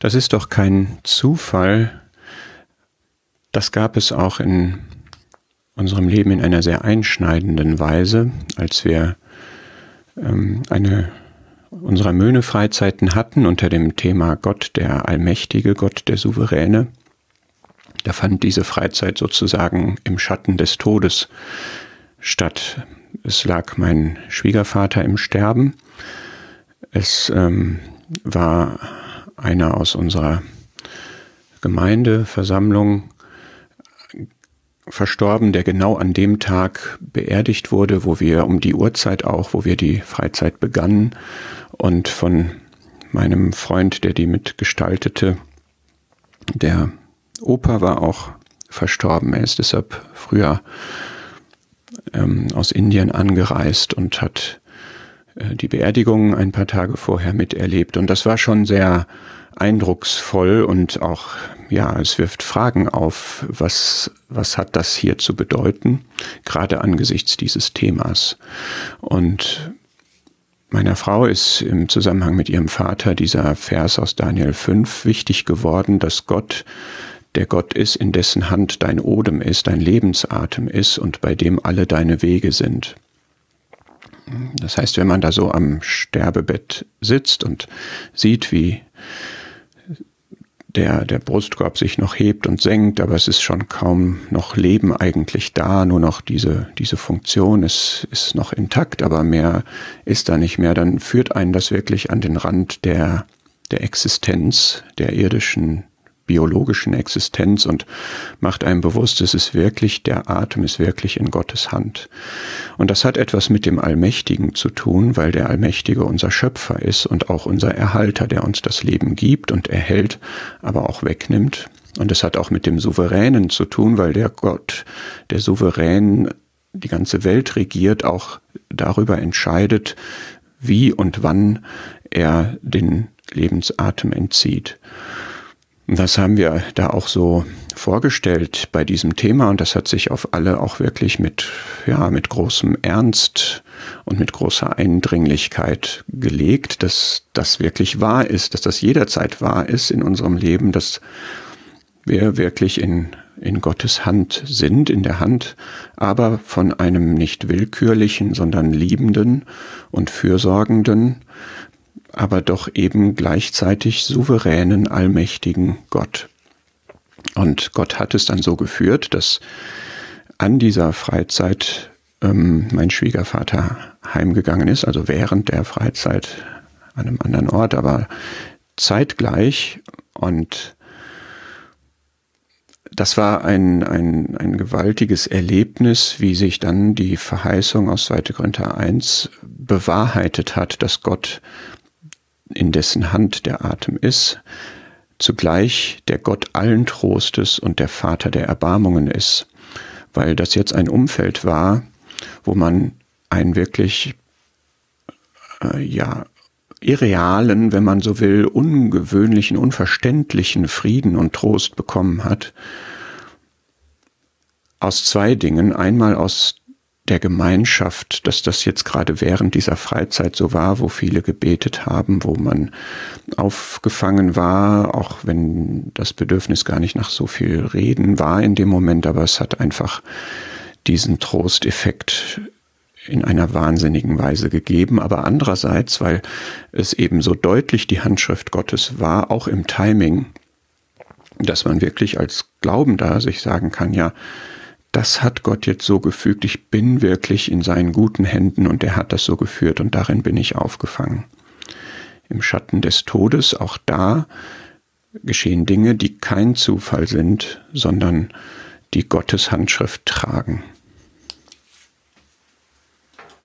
Das ist doch kein Zufall. Das gab es auch in unserem Leben in einer sehr einschneidenden Weise, als wir ähm, eine unserer Möhne-Freizeiten hatten unter dem Thema Gott der Allmächtige, Gott der Souveräne. Da fand diese Freizeit sozusagen im Schatten des Todes statt. Es lag mein Schwiegervater im Sterben. Es ähm, war einer aus unserer Gemeindeversammlung verstorben, der genau an dem Tag beerdigt wurde, wo wir um die Uhrzeit auch, wo wir die Freizeit begannen und von meinem Freund, der die mitgestaltete, der Opa war auch verstorben. Er ist deshalb früher ähm, aus Indien angereist und hat die Beerdigung ein paar Tage vorher miterlebt. Und das war schon sehr eindrucksvoll und auch, ja, es wirft Fragen auf, was, was hat das hier zu bedeuten, gerade angesichts dieses Themas. Und meiner Frau ist im Zusammenhang mit ihrem Vater dieser Vers aus Daniel 5 wichtig geworden, dass Gott der Gott ist, in dessen Hand dein Odem ist, dein Lebensatem ist und bei dem alle deine Wege sind. Das heißt, wenn man da so am Sterbebett sitzt und sieht, wie der, der Brustkorb sich noch hebt und senkt, aber es ist schon kaum noch Leben eigentlich da, nur noch diese, diese Funktion ist, ist noch intakt, aber mehr ist da nicht mehr, dann führt einen das wirklich an den Rand der, der Existenz, der irdischen biologischen Existenz und macht einem bewusst, es ist wirklich, der Atem ist wirklich in Gottes Hand. Und das hat etwas mit dem Allmächtigen zu tun, weil der Allmächtige unser Schöpfer ist und auch unser Erhalter, der uns das Leben gibt und erhält, aber auch wegnimmt. Und es hat auch mit dem Souveränen zu tun, weil der Gott, der Souverän die ganze Welt regiert, auch darüber entscheidet, wie und wann er den Lebensatem entzieht. Das haben wir da auch so vorgestellt bei diesem Thema? Und das hat sich auf alle auch wirklich mit, ja, mit großem Ernst und mit großer Eindringlichkeit gelegt, dass das wirklich wahr ist, dass das jederzeit wahr ist in unserem Leben, dass wir wirklich in, in Gottes Hand sind, in der Hand, aber von einem nicht willkürlichen, sondern liebenden und fürsorgenden, aber doch eben gleichzeitig souveränen, allmächtigen Gott. Und Gott hat es dann so geführt, dass an dieser Freizeit ähm, mein Schwiegervater heimgegangen ist, also während der Freizeit an einem anderen Ort, aber zeitgleich und das war ein, ein, ein gewaltiges Erlebnis, wie sich dann die Verheißung aus 2. Korinther 1 bewahrheitet hat, dass Gott in dessen Hand der Atem ist, zugleich der Gott allen Trostes und der Vater der Erbarmungen ist, weil das jetzt ein Umfeld war, wo man einen wirklich, äh, ja, irrealen, wenn man so will, ungewöhnlichen, unverständlichen Frieden und Trost bekommen hat. Aus zwei Dingen. Einmal aus der Gemeinschaft, dass das jetzt gerade während dieser Freizeit so war, wo viele gebetet haben, wo man aufgefangen war, auch wenn das Bedürfnis gar nicht nach so viel Reden war in dem Moment, aber es hat einfach diesen Trosteffekt in einer wahnsinnigen Weise gegeben, aber andererseits, weil es eben so deutlich die Handschrift Gottes war, auch im Timing, dass man wirklich als Glaubender sich sagen kann, ja, das hat Gott jetzt so gefügt, ich bin wirklich in seinen guten Händen und er hat das so geführt und darin bin ich aufgefangen. Im Schatten des Todes, auch da geschehen Dinge, die kein Zufall sind, sondern die Gottes Handschrift tragen.